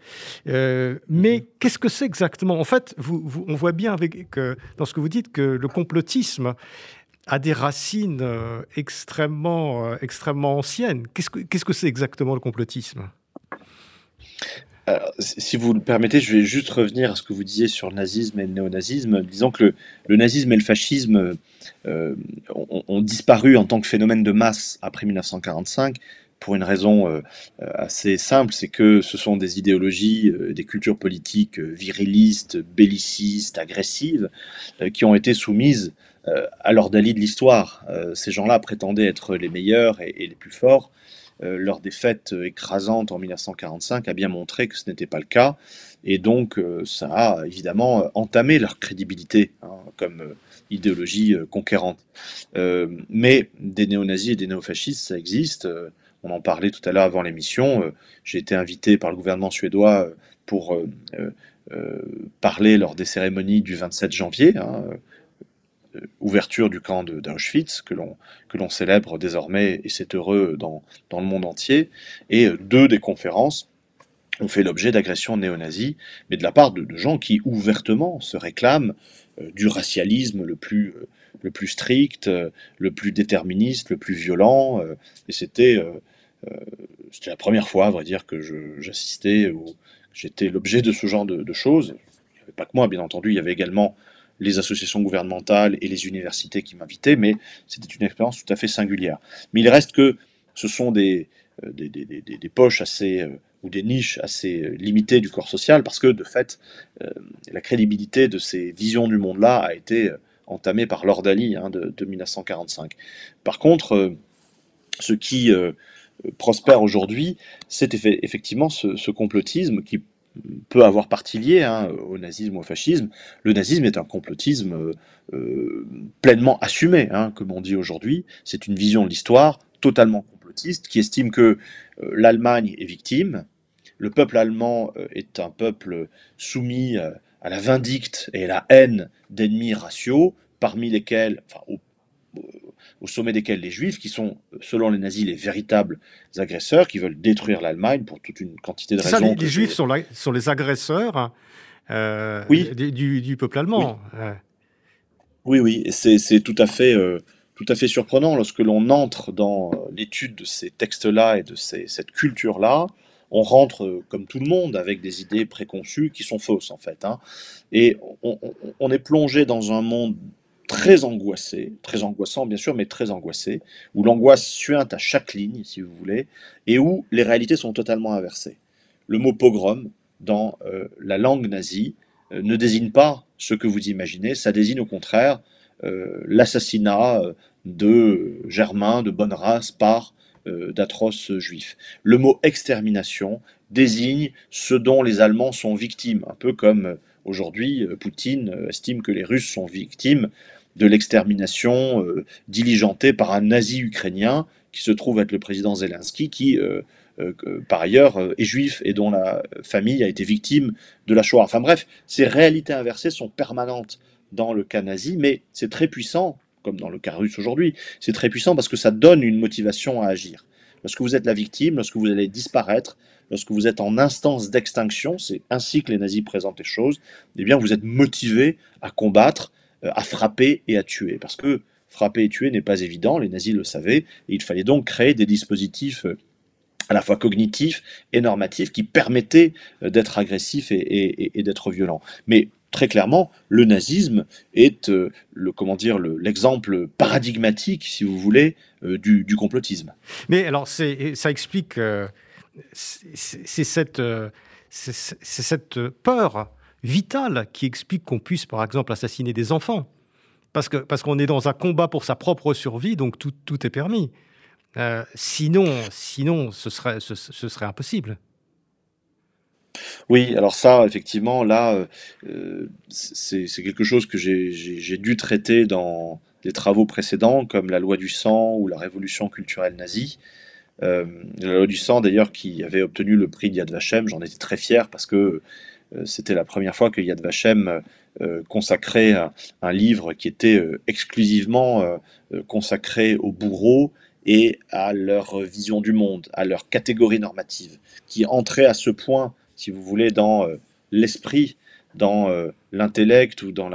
mais mhm. qu'est-ce que c'est exactement? En fait, vous, on voit bien avec, que, dans ce que vous dites que le complotisme a des racines extrêmement, extrêmement anciennes. Qu'est-ce que, qu'est-ce que c'est exactement le complotisme? Si vous le permettez, je vais juste revenir à ce que vous disiez sur le nazisme et le néonazisme. Disons que le, nazisme et le fascisme euh, ont, disparu en tant que phénomène de masse après 1945, pour une raison assez simple, c'est que ce sont des idéologies, des cultures politiques virilistes, bellicistes, agressives, qui ont été soumises à l'ordalie de l'histoire. ces gens-là prétendaient être les meilleurs et, les plus forts. Leur défaite écrasante en 1945 a bien montré que ce n'était pas le cas. Et donc, ça a évidemment entamé leur crédibilité hein, comme idéologie conquérante. mais des néo-nazis et des néo-fascistes, ça existe. On en parlait tout à l'heure avant l'émission. J'ai été invité par le gouvernement suédois pour parler lors des cérémonies du 27 janvier. Hein, ouverture du camp d'Auschwitz, que l'on célèbre désormais, et c'est heureux dans, dans, le monde entier, et deux des conférences ont fait l'objet d'agressions néo-nazis, mais de la part de, gens qui ouvertement se réclament euh, du racialisme le plus, euh, le plus strict, euh, le plus déterministe, le plus violent, et c'était c'était la première fois, à vrai dire, que j'assistais ou j'étais l'objet de ce genre de, choses. Il n'y avait pas que moi, bien entendu, il y avait également les associations gouvernementales et les universités qui m'invitaient, mais c'était une expérience tout à fait singulière. Mais il reste que ce sont des, des, des, des poches assez ou des niches assez euh, limitées du corps social, parce que de fait, euh, la crédibilité de ces visions du monde-là a été euh, entamée par l'ordalie hein, de, 1945. Par contre, ce qui prospère aujourd'hui, c'est effectivement ce, complotisme qui peut avoir partie liée hein, au nazisme ou au fascisme. Le nazisme est un complotisme pleinement assumé, hein, comme on dit aujourd'hui. C'est une vision de l'histoire totalement complotiste qui estime que l'Allemagne est victime, le peuple allemand euh, est un peuple soumis euh, à la vindicte et à la haine d'ennemis raciaux, parmi lesquels, sommet desquels les juifs, qui sont, selon les nazis, les véritables agresseurs, qui veulent détruire l'Allemagne pour toute une quantité de raisons. Ça, les, juifs sont, sont, les agresseurs hein, euh, du, peuple allemand. Oui, oui, et c'est tout à fait... tout à fait surprenant lorsque l'on entre dans l'étude de ces textes-là et de cette culture-là, on rentre euh, comme tout le monde avec des idées préconçues qui sont fausses en fait. Hein. Et on, est plongé dans un monde très angoissé, très angoissant bien sûr, mais très angoissé, où l'angoisse suinte à chaque ligne, si vous voulez, et où les réalités sont totalement inversées. Le mot pogrom dans euh, la langue nazie euh, ne désigne pas ce que vous imaginez, ça désigne au contraire l'assassinat de Germains de bonne race par euh, d'atroces juifs. Le mot extermination désigne ce dont les Allemands sont victimes, un peu comme euh, aujourd'hui euh, Poutine estime que les Russes sont victimes de l'extermination diligentée par un nazi ukrainien qui se trouve être le président Zelensky, qui par ailleurs est juif et dont la famille a été victime de la Shoah. Enfin bref, ces réalités inversées sont permanentes dans le cas nazi, mais c'est très puissant comme dans le cas russe aujourd'hui, c'est très puissant parce que ça donne une motivation à agir. Lorsque vous êtes la victime, lorsque vous allez disparaître, lorsque vous êtes en instance d'extinction, c'est ainsi que les nazis présentent les choses, eh bien vous êtes motivé à combattre, euh, à frapper et à tuer. Parce que frapper et tuer n'est pas évident, les nazis le savaient, et il fallait donc créer des dispositifs euh, à la fois cognitifs et normatifs qui permettaient euh, d'être agressifs et, d'être violents. Mais très clairement, le nazisme est euh, le comment dire l'exemple paradigmatique, si vous voulez, euh, du, complotisme. Mais alors, ça explique euh, c'est cette, cette peur vitale qui explique qu'on puisse, par exemple, assassiner des enfants. Parce qu'on parce qu'on est dans un combat pour sa propre survie, donc tout, tout est permis. sinon, sinon ce, serait, ce serait impossible. Oui, alors ça, effectivement, là, euh, euh, c'est quelque chose que j'ai dû traiter dans des travaux précédents, comme la loi du sang ou la révolution culturelle nazie. Euh, la loi du sang, d'ailleurs, qui avait obtenu le prix d'Yad Vashem, j'en étais très fier parce que c'était la première fois que Yad Vashem consacrait un, livre qui était exclusivement consacré aux bourreaux et à leur vision du monde, à leur catégorie normative, qui entrait à ce point si vous voulez, dans euh, l'esprit, dans euh, l'intellect ou dans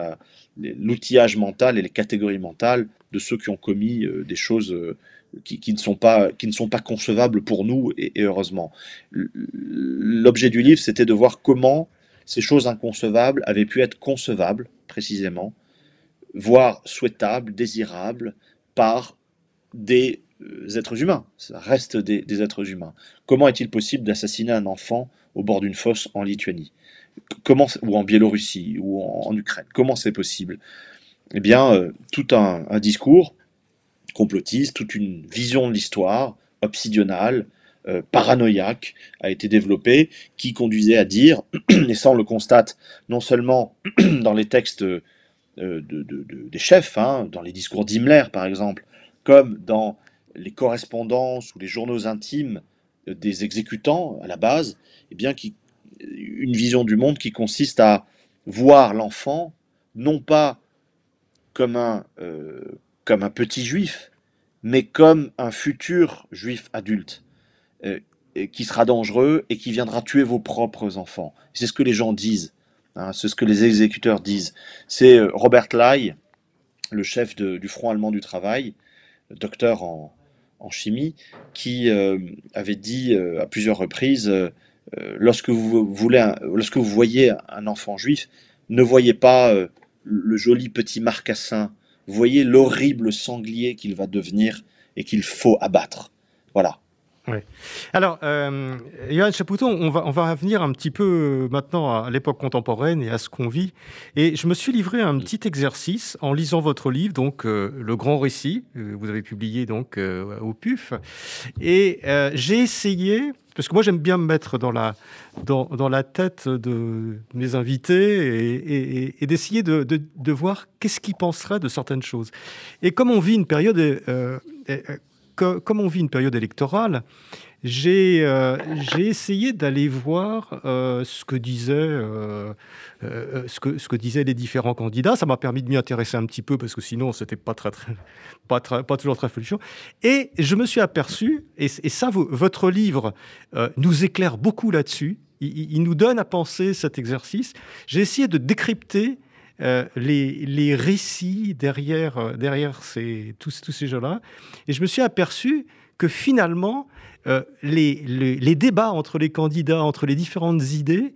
l'outillage mental et les catégories mentales de ceux qui ont commis euh, des choses qui, ne sont pas, qui ne sont pas concevables pour nous, et, heureusement. L'objet du livre, c'était de voir comment ces choses inconcevables avaient pu être concevables, précisément, voire souhaitables, désirables, par des êtres humains, ça reste des, êtres humains. Comment est-il possible d'assassiner un enfant au bord d'une fosse en Lituanie? Ou en Biélorussie ou en, Ukraine? Comment c'est possible? Eh bien, tout un, discours complotiste, toute une vision de l'histoire obsidionale, paranoïaque a été développée qui conduisait à dire, et ça on le constate non seulement dans les textes euh, des chefs, hein, dans les discours d'Himmler par exemple, comme dans les correspondances ou les journaux intimes des exécutants à la base, eh bien, une vision du monde qui consiste à voir l'enfant non pas comme un, euh, petit juif, mais comme un futur juif adulte, euh, qui sera dangereux et qui viendra tuer vos propres enfants. C'est ce que les gens disent. Hein, c'est ce que les exécuteurs disent. C'est euh, Robert Lai, le chef du Front allemand du travail, docteur en, chimie, qui euh, avait dit euh, à plusieurs reprises lorsque, vous voulez lorsque vous voyez un enfant juif, ne voyez pas le joli petit marcassin, voyez l'horrible sanglier qu'il va devenir et qu'il faut abattre. Voilà. Alors, euh, Johan Chapouton, on va, on va revenir un petit peu euh, maintenant à l'époque contemporaine et à ce qu'on vit. Et je me suis livré à un petit exercice en lisant votre livre, donc euh, Le Grand Récit, vous avez publié donc au PUF. Et j'ai essayé, parce que moi j'aime bien me mettre dans la, dans, dans la tête de mes invités et, et, d'essayer de, de, de, voir qu'est-ce qu'ils penseraient de certaines choses. Et comme on vit une période comme on vit une période électorale, j'ai euh, essayé d'aller voir euh, ce, que disaient, euh, ce, que, disaient les différents candidats. Ça m'a permis de m'y intéresser un petit peu parce que sinon, c'était pas, très, très, pas, pas toujours très folichon. Et je me suis aperçu, et, ça, votre livre nous éclaire beaucoup là-dessus. Il, nous donne à penser cet exercice. J'ai essayé de décrypter euh, les, récits derrière, euh, derrière ces, tous, tous ces gens-là. Et je me suis aperçu que finalement, euh, les, les, débats entre les candidats, entre les différentes idées,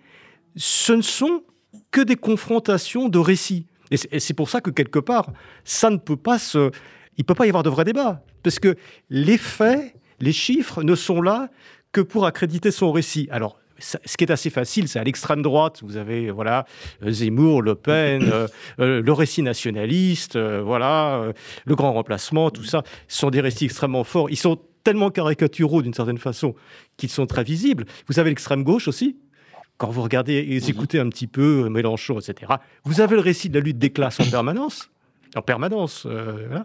ce ne sont que des confrontations de récits. Et c'est pour ça que quelque part, ça ne peut pas se... Il peut pas y avoir de vrai débat. Parce que les faits, les chiffres ne sont là que pour accréditer son récit. Alors, ce qui est assez facile, c'est à l'extrême droite, vous avez voilà Zemmour, Le Pen, euh, euh, le récit nationaliste, euh, voilà le grand remplacement, tout ça, ce sont des récits extrêmement forts. Ils sont tellement caricaturaux d'une certaine façon qu'ils sont très visibles. Vous avez l'extrême gauche aussi. Quand vous regardez et écoutez un petit peu Mélenchon, etc., vous avez le récit de la lutte des classes en permanence en permanence. Euh,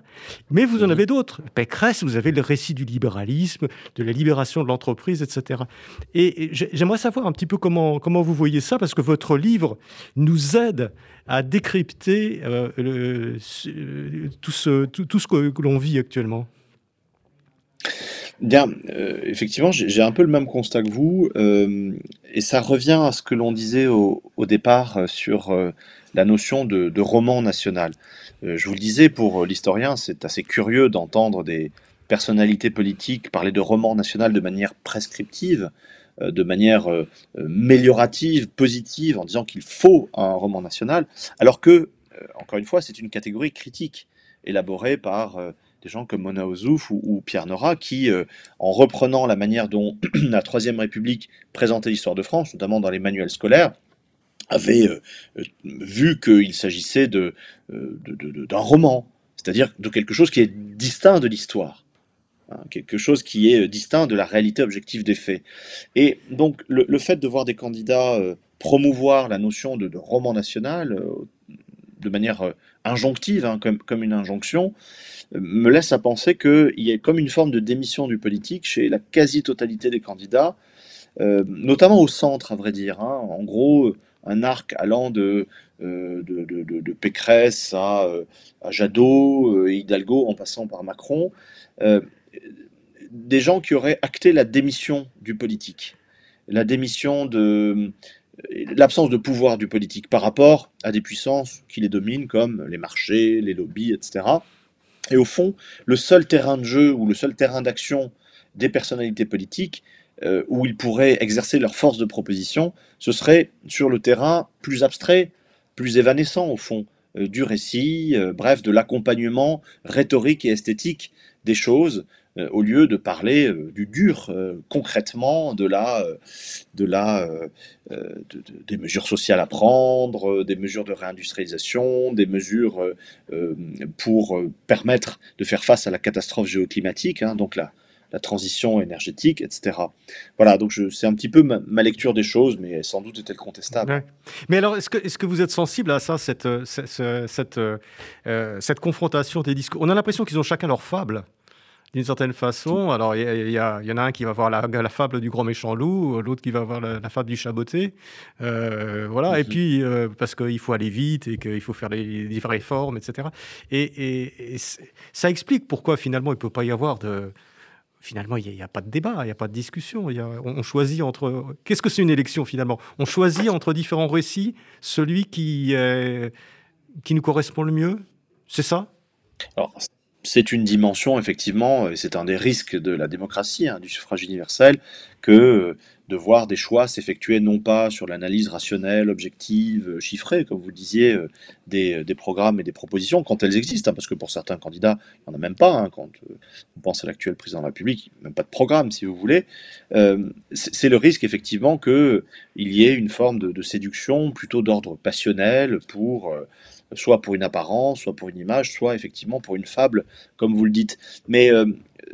Mais vous en avez d'autres. Pécresse, vous avez le récit du libéralisme, de la libération de l'entreprise, etc. Et, j'aimerais savoir un petit peu comment, comment vous voyez ça, parce que votre livre nous aide à décrypter euh, le, tout, ce, tout, ce que, l'on vit actuellement. Bien, euh, effectivement, j'ai un peu le même constat que vous, et ça revient à ce que l'on disait au, départ sur la notion de, roman national. Euh, je vous le disais, pour l'historien, c'est assez curieux d'entendre des personnalités politiques parler de roman national de manière prescriptive, euh, de manière euh, améliorative, positive, en disant qu'il faut un roman national, alors que, encore une fois, c'est une catégorie critique, élaborée par des gens comme Mona Ozouf ou, Pierre Nora, qui, en reprenant la manière dont la Troisième République présentait l'histoire de France, notamment dans les manuels scolaires, avait euh, euh, vu qu'il s'agissait de, euh, d'un roman, c'est-à-dire de quelque chose qui est distinct de l'histoire, hein, quelque chose qui est distinct de la réalité objective des faits. Et donc le, fait de voir des candidats promouvoir la notion de, roman national de manière injonctive, hein, comme, comme, une injonction, me laisse à penser qu'il y a comme une forme de démission du politique chez la quasi-totalité des candidats, notamment au centre, à vrai dire. Hein. En gros, un arc allant de, euh, de, Pécresse à, euh, à Jadot euh, Hidalgo en passant par Macron, des gens qui auraient acté la démission du politique, la démission de l'absence de pouvoir du politique par rapport à des puissances qui les dominent comme les marchés, les lobbies, etc. Et au fond, le seul terrain de jeu ou le seul terrain d'action des personnalités politiques, euh, où ils pourraient exercer leur force de proposition, ce serait sur le terrain plus abstrait, plus évanescent au fond, euh, du récit, euh, bref, de l'accompagnement rhétorique et esthétique des choses, au lieu de parler du dur concrètement de la, de la, des mesures sociales à prendre, des mesures de réindustrialisation, des mesures pour permettre de faire face à la catastrophe géoclimatique, hein, donc la, la transition énergétique, etc. Voilà, donc c'est un petit peu ma, lecture des choses, mais sans doute est-elle contestable. Mais alors, est-ce que, est que vous êtes sensible à ça, cette, cette, euh, cette, confrontation des discours? On a l'impression qu'ils ont chacun leur fable d'une certaine façon. Alors, il y, y, en a un qui va voir la, la fable du grand méchant loup, l'autre qui va voir la, fable du chaboté. Euh, voilà, et mhm. puis, euh, parce qu'il faut aller vite et qu'il faut faire les, les réformes, etc. Et, et, ça explique pourquoi, finalement, il ne peut pas y avoir de finalement, il n'y a, pas de débat, il n'y a pas de discussion. on, choisit entre. Qu'est-ce que c'est une élection finalement? On choisit entre différents récits celui qui, qui nous correspond le mieux? C'est ça? C'est une dimension, effectivement, et c'est un des risques de la démocratie, hein, du suffrage universel, que de voir des choix s'effectuer non pas sur l'analyse rationnelle, objective, euh, chiffrée, comme vous disiez, euh, des, des, programmes et des propositions, quand elles existent, hein, parce que pour certains candidats, il n'y en a même pas, hein, quand euh, on pense à l'actuel président de la République, même pas de programme, si vous voulez, c'est le risque, effectivement, qu'il y ait une forme de, de séduction plutôt d'ordre passionnel pour soit pour une apparence, soit pour une image, soit effectivement pour une fable, comme vous le dites. Mais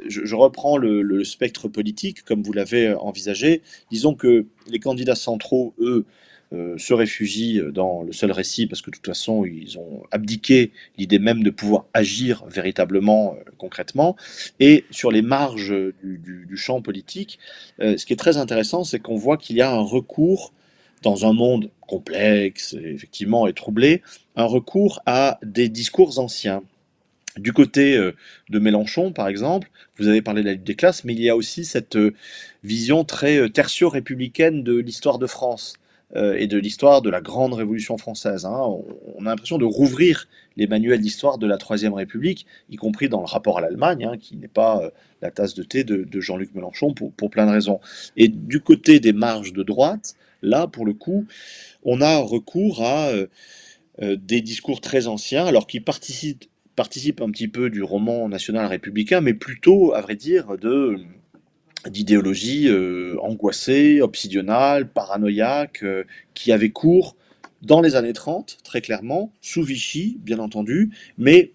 je, reprends le, spectre politique comme vous l'avez envisagé. Disons que les candidats centraux, eux, euh, se réfugient dans le seul récit parce que de toute façon, ils ont abdiqué l'idée même de pouvoir agir véritablement euh, concrètement. Et sur les marges du, champ politique, euh, ce qui est très intéressant, c'est qu'on voit qu'il y a un recours dans un monde complexe, effectivement, et troublé, un recours à des discours anciens. Du côté euh, de Mélenchon, par exemple, vous avez parlé de la lutte des classes, mais il y a aussi cette euh, vision très euh, tertio-républicaine de l'histoire de France et de l'histoire de la grande révolution française. Hein. On a l'impression de rouvrir les manuels d'histoire de la Troisième République, y compris dans le rapport à l'Allemagne, hein, qui n'est pas la tasse de thé de, Jean-Luc Mélenchon pour, plein de raisons. Et du côté des marges de droite, là, pour le coup, on a recours à des discours très anciens, alors qui participent participe un petit peu du roman national républicain, mais plutôt, à vrai dire, d'idéologie euh, angoissée, obsidionale, paranoïaque, euh, qui avait cours dans les années 30, très clairement, sous Vichy, bien entendu, mais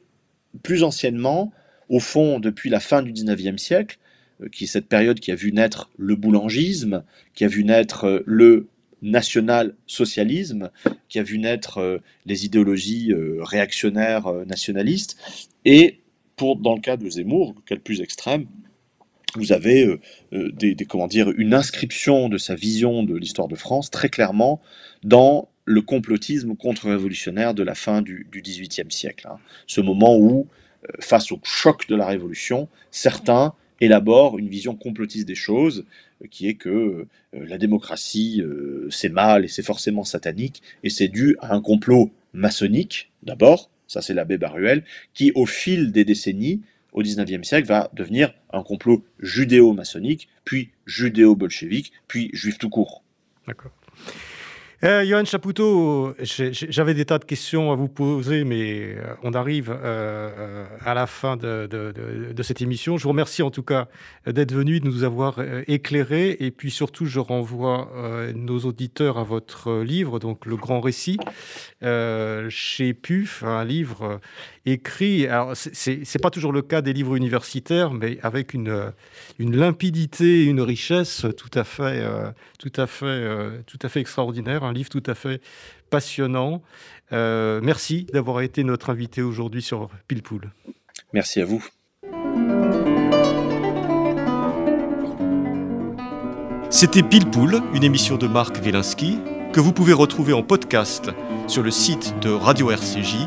plus anciennement, au fond, depuis la fin du 19e siècle, euh, qui est cette période qui a vu naître le boulangisme, qui a vu naître le national-socialisme qui a vu naître euh, les idéologies euh, réactionnaires euh, nationalistes. Et pour, dans le cas de Zemmour, quel plus extrême, vous avez des, comment dire, une inscription de sa vision de l'histoire de France très clairement dans le complotisme contre-révolutionnaire de la fin du XVIIIe siècle. Hein. Ce moment où, face au choc de la Révolution, certains élabore une vision complotiste des choses, euh, qui est que euh, la démocratie, euh, c'est mal et c'est forcément satanique, et c'est dû à un complot maçonnique, d'abord, ça c'est l'abbé Baruel, qui au fil des décennies, au XIXe siècle, va devenir un complot judéo-maçonnique, puis judéo-bolchevique, puis juif tout court. D'accord. Euh, Johan Chapoutot, j'avais des tas de questions à vous poser, mais euh, on arrive euh, à la fin de, cette émission. Je vous remercie en tout cas d'être venu, de nous avoir éclairés. Et puis surtout, je renvoie nos auditeurs à votre livre, donc Le Grand Récit, chez PUF, un livre écrit. Alors, c'est pas toujours le cas des livres universitaires, mais avec une, une limpidité, une richesse tout à fait, tout à fait, tout à fait extraordinaire un livre tout à fait passionnant. Euh, merci d'avoir été notre invité aujourd'hui sur Pilpoul. Merci à vous. C'était Pilpoul, une émission de Marc Wielinski que vous pouvez retrouver en podcast sur le site de Radio RCJ